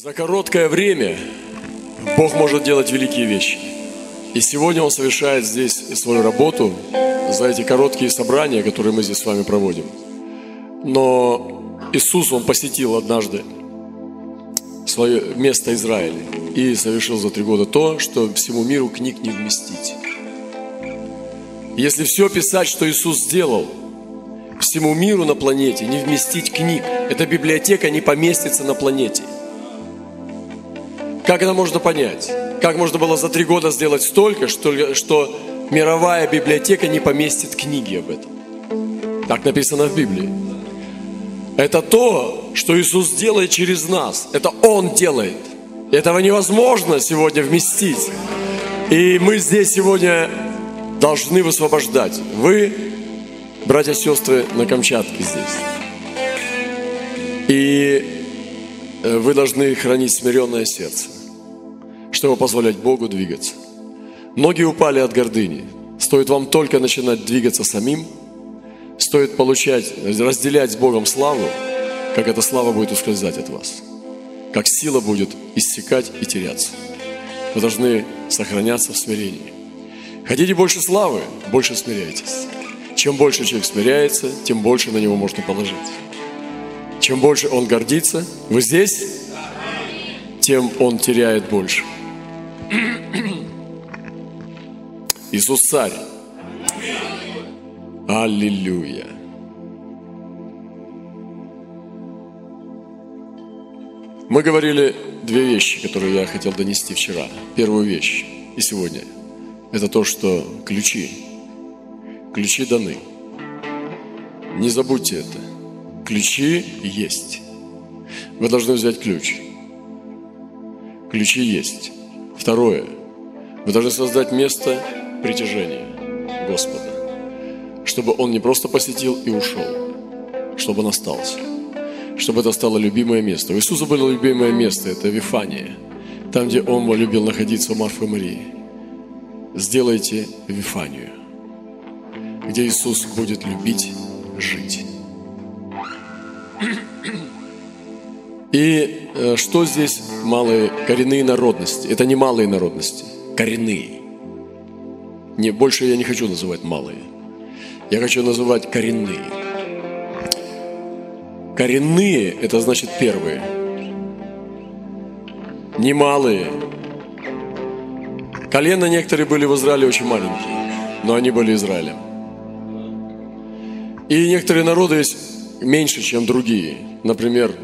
За короткое время Бог может делать великие вещи. И сегодня Он совершает здесь свою работу за эти короткие собрания, которые мы здесь с вами проводим. Но Иисус, Он посетил однажды свое место Израиля и совершил за три года то, что всему миру книг не вместить. Если все писать, что Иисус сделал, всему миру на планете не вместить книг, эта библиотека не поместится на планете – как это можно понять? Как можно было за три года сделать столько, что, что мировая библиотека не поместит книги об этом? Так написано в Библии. Это то, что Иисус делает через нас. Это Он делает. Этого невозможно сегодня вместить. И мы здесь сегодня должны высвобождать. Вы, братья и сестры, на Камчатке здесь. И э, вы должны хранить смиренное сердце чтобы позволять Богу двигаться. Многие упали от гордыни. Стоит вам только начинать двигаться самим, стоит получать, разделять с Богом славу, как эта слава будет ускользать от вас, как сила будет иссякать и теряться. Вы должны сохраняться в смирении. Хотите больше славы, больше смиряйтесь. Чем больше человек смиряется, тем больше на него можно положить. Чем больше он гордится, вы здесь, тем он теряет больше. Иисус царь. Аллилуйя. Мы говорили две вещи, которые я хотел донести вчера. Первую вещь и сегодня. Это то, что ключи. Ключи даны. Не забудьте это. Ключи есть. Вы должны взять ключ. Ключи есть. Второе. Вы должны создать место притяжения Господа, чтобы Он не просто посетил и ушел, чтобы Он остался, чтобы это стало любимое место. У Иисуса было любимое место, это Вифания, там, где Он любил находиться у Марфы и Марии. Сделайте Вифанию, где Иисус будет любить жить. И э, что здесь малые коренные народности? Это не малые народности, коренные. Не, больше я не хочу называть малые. Я хочу называть коренные. Коренные – это значит первые. Не малые. Колено некоторые были в Израиле очень маленькие, но они были Израилем. И некоторые народы есть меньше, чем другие. Например,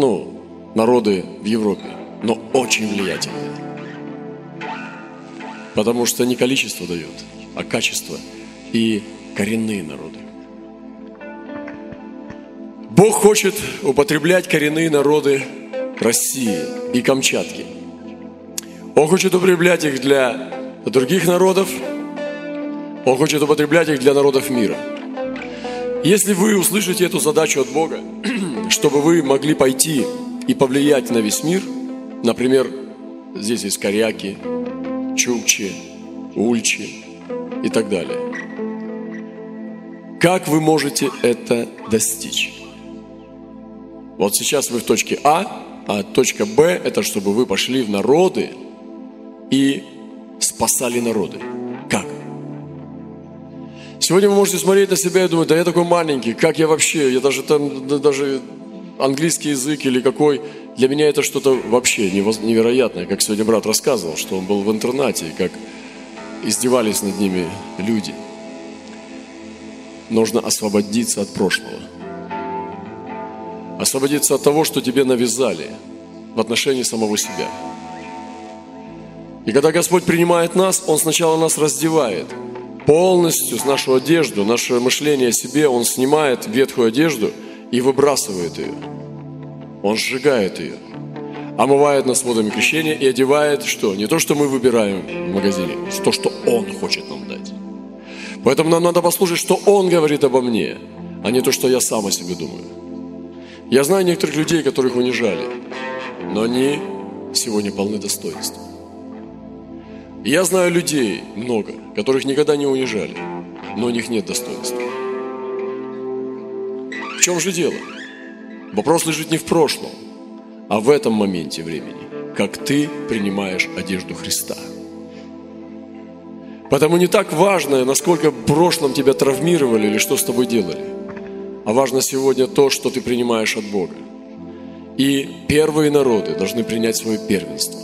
ну, народы в Европе, но очень влиятельные. Потому что не количество дает, а качество и коренные народы. Бог хочет употреблять коренные народы России и Камчатки. Он хочет употреблять их для других народов. Он хочет употреблять их для народов мира. Если вы услышите эту задачу от Бога, чтобы вы могли пойти и повлиять на весь мир, например, здесь есть коряки, чукчи, ульчи и так далее. Как вы можете это достичь? Вот сейчас вы в точке А, а точка Б – это чтобы вы пошли в народы и спасали народы. Как? Сегодня вы можете смотреть на себя и думать, да я такой маленький, как я вообще, я даже там, даже английский язык или какой, для меня это что-то вообще невероятное, как сегодня брат рассказывал, что он был в интернате, и как издевались над ними люди. Нужно освободиться от прошлого. Освободиться от того, что тебе навязали в отношении самого себя. И когда Господь принимает нас, Он сначала нас раздевает полностью с нашу одежду, наше мышление о себе, Он снимает ветхую одежду – и выбрасывает ее. Он сжигает ее, омывает нас водами крещения и одевает что? Не то, что мы выбираем в магазине, а то, что Он хочет нам дать. Поэтому нам надо послушать, что Он говорит обо мне, а не то, что я сам о себе думаю. Я знаю некоторых людей, которых унижали, но они сегодня полны достоинства. Я знаю людей много, которых никогда не унижали, но у них нет достоинства. Чем же дело? Вопрос лежит не в прошлом, а в этом моменте времени, как ты принимаешь одежду Христа. Потому не так важно, насколько в прошлом тебя травмировали или что с тобой делали, а важно сегодня то, что ты принимаешь от Бога. И первые народы должны принять свое первенство.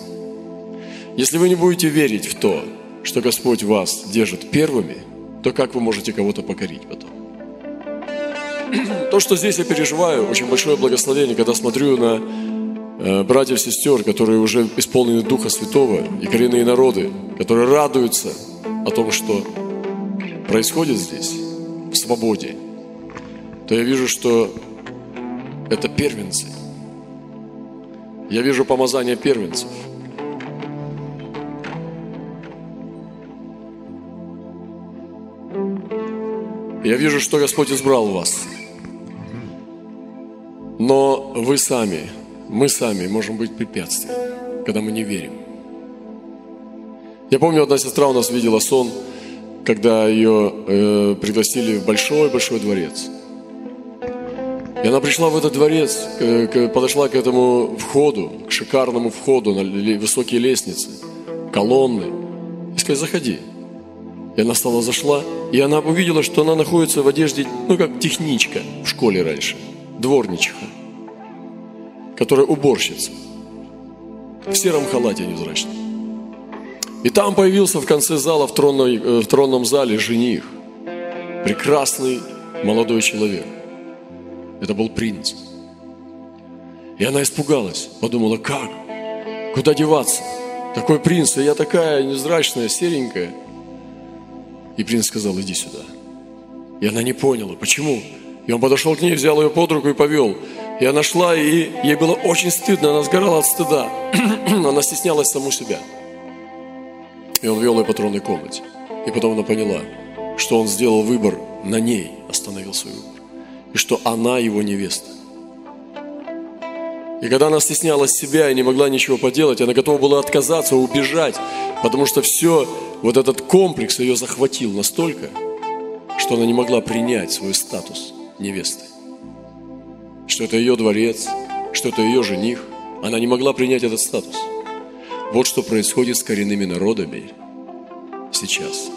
Если вы не будете верить в то, что Господь вас держит первыми, то как вы можете кого-то покорить потом? То, что здесь я переживаю, очень большое благословение, когда смотрю на э, братьев и сестер, которые уже исполнены Духа Святого, и коренные народы, которые радуются о том, что происходит здесь, в свободе, то я вижу, что это первенцы. Я вижу помазание первенцев – Я вижу, что Господь избрал вас. Но вы сами, мы сами можем быть препятствием, когда мы не верим. Я помню, одна сестра у нас видела сон, когда ее э, пригласили в большой-большой дворец. И она пришла в этот дворец, э, подошла к этому входу, к шикарному входу на высокие лестницы, колонны. И сказала, заходи. И она стала зашла, и она увидела, что она находится в одежде, ну, как техничка в школе раньше, дворничиха, которая уборщица, в сером халате невзрачном. И там появился в конце зала, в, тронной, э, в тронном зале жених, прекрасный молодой человек. Это был принц. И она испугалась, подумала, как? Куда деваться? Такой принц, а я такая невзрачная, серенькая – и принц сказал, иди сюда. И она не поняла, почему. И он подошел к ней, взял ее под руку и повел. И она шла, и ей было очень стыдно, она сгорала от стыда. она стеснялась саму себя. И он вел ее по тронной комнате. И потом она поняла, что он сделал выбор на ней, остановил свой выбор. И что она его невеста. И когда она стеснялась себя и не могла ничего поделать, она готова была отказаться, убежать, потому что все вот этот комплекс ее захватил настолько, что она не могла принять свой статус невесты. Что это ее дворец, что это ее жених. Она не могла принять этот статус. Вот что происходит с коренными народами сейчас.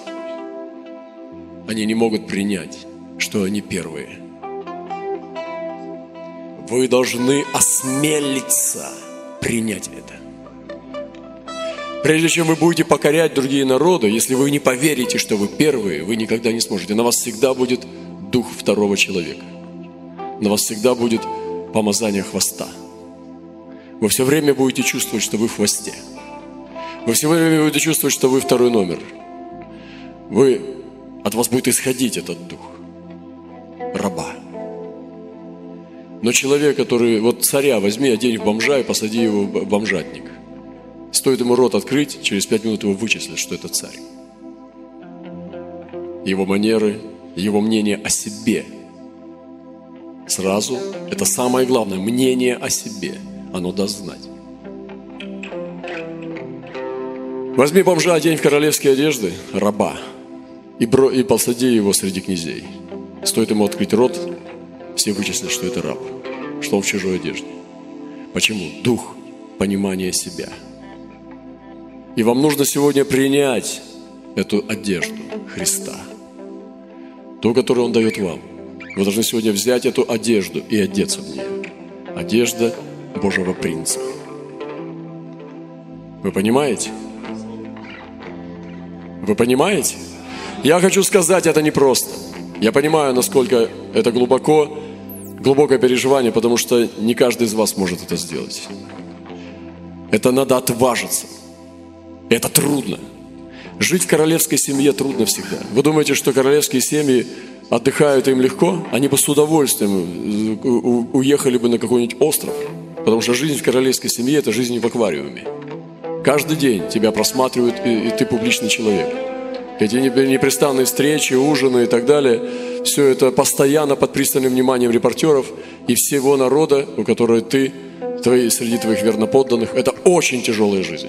Они не могут принять, что они первые. Вы должны осмелиться принять это. Прежде чем вы будете покорять другие народы, если вы не поверите, что вы первые, вы никогда не сможете. На вас всегда будет дух второго человека. На вас всегда будет помазание хвоста. Вы все время будете чувствовать, что вы в хвосте. Вы все время будете чувствовать, что вы второй номер. Вы, от вас будет исходить этот дух раба. Но человек, который, вот царя возьми, одень в бомжа и посади его в бомжатник – Стоит ему рот открыть, через пять минут его вычислят, что это царь. Его манеры, его мнение о себе. Сразу, это самое главное, мнение о себе. Оно даст знать. Возьми бомжа, одень в королевские одежды, раба, и, бро, и посади его среди князей. Стоит ему открыть рот, все вычислят, что это раб, что он в чужой одежде. Почему? Дух понимания себя – и вам нужно сегодня принять эту одежду Христа, ту, которую Он дает вам. Вы должны сегодня взять эту одежду и одеться в нее. Одежда Божьего принца. Вы понимаете? Вы понимаете? Я хочу сказать, это непросто. Я понимаю, насколько это глубоко, глубокое переживание, потому что не каждый из вас может это сделать. Это надо отважиться. Это трудно. Жить в королевской семье трудно всегда. Вы думаете, что королевские семьи отдыхают им легко? Они бы с удовольствием э, уехали бы на какой-нибудь остров. Потому что жизнь в королевской семье – это жизнь в аквариуме. Каждый день тебя просматривают, и, и ты публичный человек. Эти непрестанные встречи, ужины и так далее, все это постоянно под пристальным вниманием репортеров и всего народа, у которого ты, твои, среди твоих верноподданных. Это очень тяжелая жизнь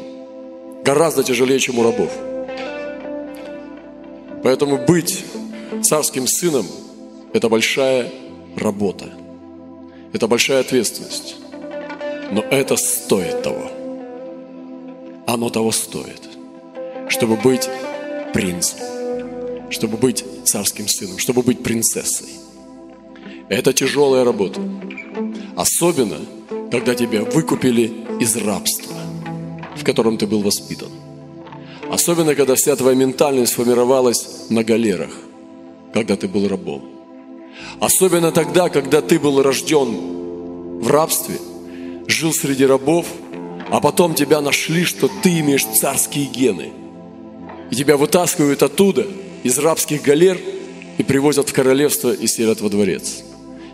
гораздо тяжелее, чем у рабов. Поэтому быть царским сыном – это большая работа, это большая ответственность. Но это стоит того. Оно того стоит, чтобы быть принцем, чтобы быть царским сыном, чтобы быть принцессой. Это тяжелая работа. Особенно, когда тебя выкупили из рабства, в котором ты был воспитан. Особенно, когда вся твоя ментальность сформировалась на галерах, когда ты был рабом. Особенно тогда, когда ты был рожден в рабстве, жил среди рабов, а потом тебя нашли, что ты имеешь царские гены. И тебя вытаскивают оттуда, из рабских галер, и привозят в королевство и селят во дворец.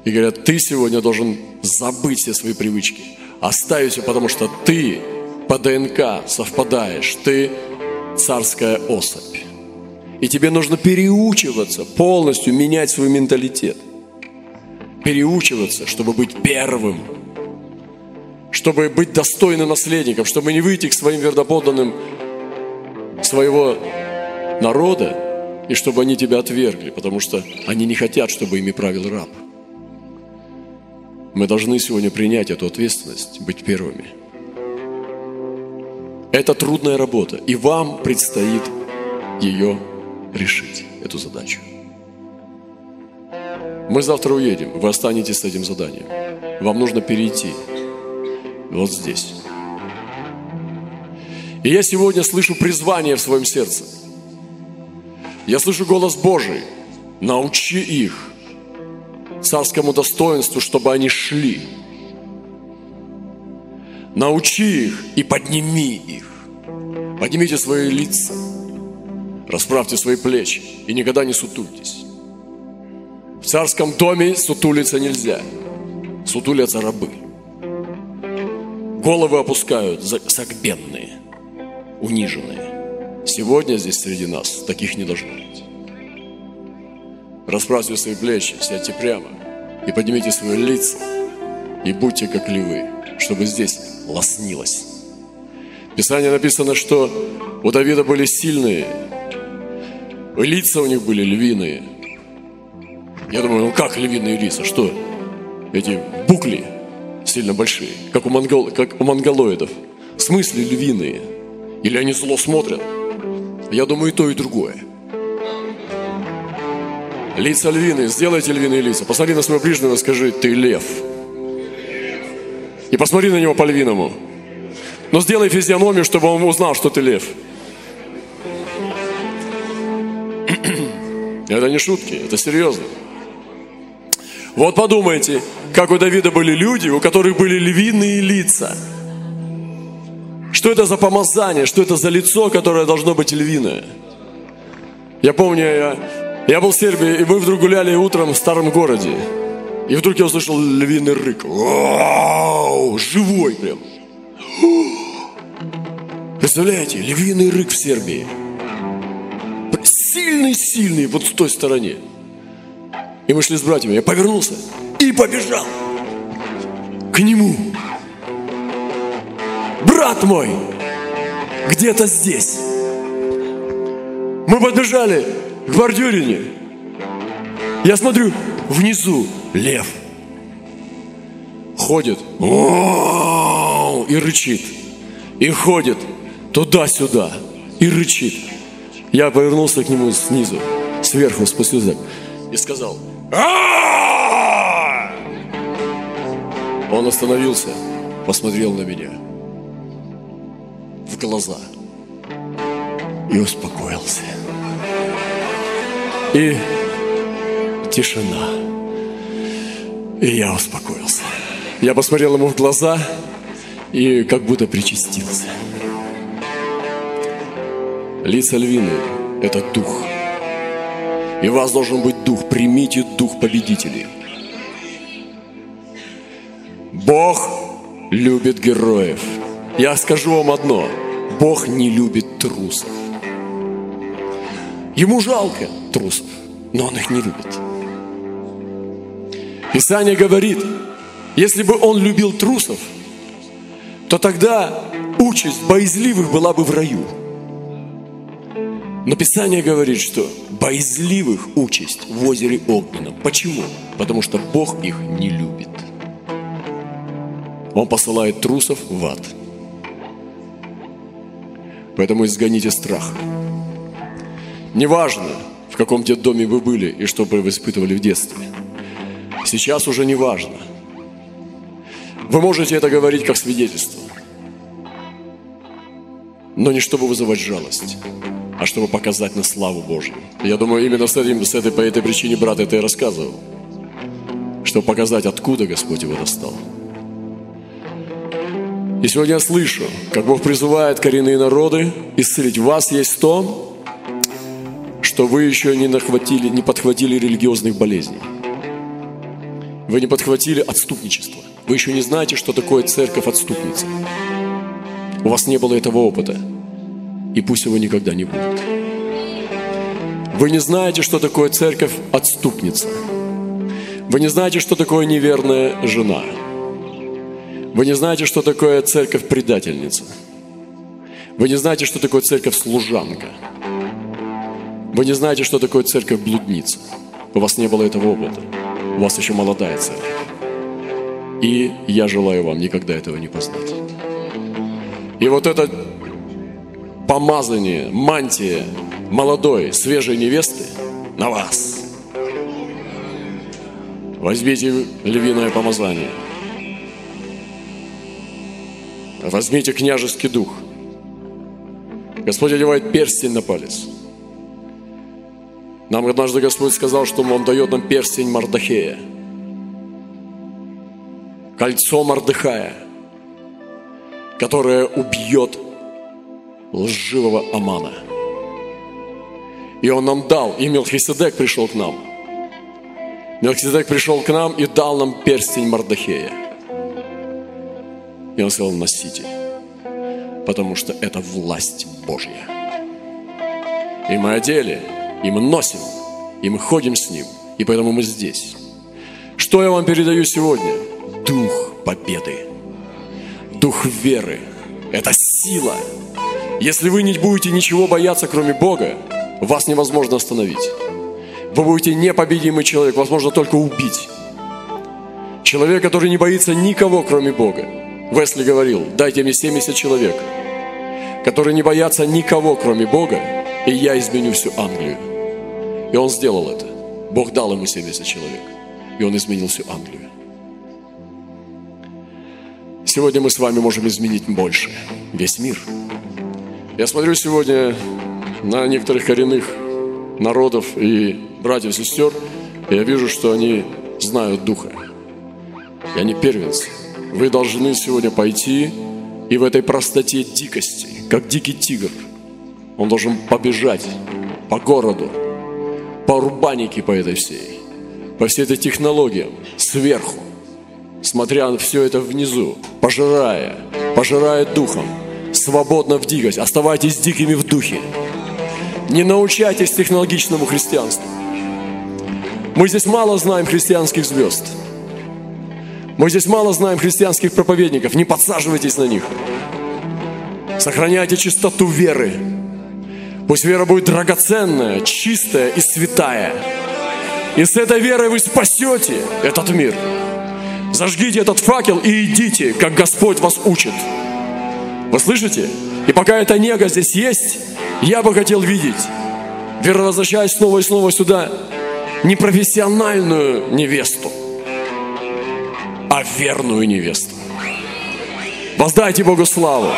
И говорят, ты сегодня должен забыть все свои привычки. Оставить все, потому что ты по ДНК совпадаешь. Ты царская особь. И тебе нужно переучиваться, полностью менять свой менталитет. Переучиваться, чтобы быть первым. Чтобы быть достойным наследником, чтобы не выйти к своим верноподданным своего народа, и чтобы они тебя отвергли, потому что они не хотят, чтобы ими правил раб. Мы должны сегодня принять эту ответственность, быть первыми. Это трудная работа, и вам предстоит ее решить, эту задачу. Мы завтра уедем, вы останетесь с этим заданием. Вам нужно перейти вот здесь. И я сегодня слышу призвание в своем сердце. Я слышу голос Божий. Научи их царскому достоинству, чтобы они шли Научи их и подними их. Поднимите свои лица, расправьте свои плечи и никогда не сутультесь. В царском доме сутулиться нельзя. Сутулятся рабы. Головы опускают согбенные, униженные. Сегодня здесь среди нас таких не должно быть. Расправьте свои плечи, сядьте прямо и поднимите свои лица и будьте как львы, чтобы здесь лоснилось. В Писании написано, что у Давида были сильные, лица у них были львиные. Я думаю, ну как львиные лица? Что? Эти букли сильно большие, как у, монгол, как у монголоидов. В смысле львиные? Или они зло смотрят? Я думаю, и то, и другое. Лица львиные, сделайте львиные лица. Посмотри на своего ближнего и скажи, ты лев. И посмотри на него по-львиному. Но сделай физиономию, чтобы он узнал, что ты лев. Это не шутки, это серьезно. Вот подумайте, как у Давида были люди, у которых были львиные лица. Что это за помазание, что это за лицо, которое должно быть львиное? Я помню, я, я был в Сербии, и мы вдруг гуляли утром в старом городе. И вдруг я услышал львиный рык. Вау! Живой прям. Представляете, львиный рык в Сербии. Сильный-сильный вот в той стороне. И мы шли с братьями. Я повернулся и побежал к нему. Брат мой, где-то здесь. Мы подбежали к бордюрине. Я смотрю, внизу лев. Ходит и рычит. И ходит туда-сюда и рычит. Я повернулся к нему снизу, сверху спустился и сказал Он остановился, посмотрел на меня в глаза и успокоился. И тишина. И я успокоился. Я посмотрел ему в глаза и как будто причастился. Лица львины – это дух. И у вас должен быть дух. Примите дух победителей. Бог любит героев. Я скажу вам одно. Бог не любит трусов. Ему жалко трусов, но он их не любит. Писание говорит, если бы он любил трусов, то тогда участь боязливых была бы в раю. Но Писание говорит, что боязливых участь в озере огненном. Почему? Потому что Бог их не любит. Он посылает трусов в ад. Поэтому изгоните страх. Неважно, в каком детдоме вы были и что вы испытывали в детстве. Сейчас уже не важно. Вы можете это говорить как свидетельство. Но не чтобы вызывать жалость, а чтобы показать на славу Божью. Я думаю, именно с, этим, с этой, по этой причине брат это и рассказывал. Чтобы показать, откуда Господь его достал. И сегодня я слышу, как Бог призывает коренные народы исцелить. У вас есть то, что вы еще не, нахватили, не подхватили религиозных болезней. Вы не подхватили отступничество. Вы еще не знаете, что такое церковь отступница. У вас не было этого опыта. И пусть его никогда не будет. Вы не знаете, что такое церковь отступница. Вы не знаете, что такое неверная жена. Вы не знаете, что такое церковь предательница. Вы не знаете, что такое церковь служанка. Вы не знаете, что такое церковь блудница. У вас не было этого опыта. У вас еще молодая церковь. И я желаю вам никогда этого не познать. И вот это помазание, мантия молодой, свежей невесты на вас. Возьмите львиное помазание – Возьмите княжеский дух. Господь одевает перстень на палец. Нам однажды Господь сказал, что Он дает нам перстень Мардахея. Кольцо Мардыхая, которое убьет лживого Амана. И Он нам дал, и Мелхиседек пришел к нам. Мелхиседек пришел к нам и дал нам перстень Мардахея – и он сказал, носите, потому что это власть Божья. И мы одели, и мы носим, и мы ходим с Ним, и поэтому мы здесь. Что я вам передаю сегодня? Дух победы, дух веры. Это сила. Если вы не будете ничего бояться, кроме Бога, вас невозможно остановить. Вы будете непобедимый человек, возможно только убить. Человек, который не боится никого, кроме Бога. Весли говорил, дайте мне 70 человек, которые не боятся никого, кроме Бога, и я изменю всю Англию. И он сделал это. Бог дал ему 70 человек, и он изменил всю Англию. Сегодня мы с вами можем изменить больше, весь мир. Я смотрю сегодня на некоторых коренных народов и братьев, сестер, и я вижу, что они знают Духа. И они первенцы. Вы должны сегодня пойти и в этой простоте дикости, как дикий тигр, он должен побежать по городу, по урбанике по этой всей, по всей этой технологиям, сверху, смотря на все это внизу, пожирая, пожирая духом, свободно в дикость. Оставайтесь дикими в духе. Не научайтесь технологичному христианству. Мы здесь мало знаем христианских звезд – мы здесь мало знаем христианских проповедников. Не подсаживайтесь на них. Сохраняйте чистоту веры. Пусть вера будет драгоценная, чистая и святая. И с этой верой вы спасете этот мир. Зажгите этот факел и идите, как Господь вас учит. Вы слышите? И пока эта нега здесь есть, я бы хотел видеть, вера возвращаясь снова и снова сюда, непрофессиональную невесту, а верную невесту. Воздайте Богу славу.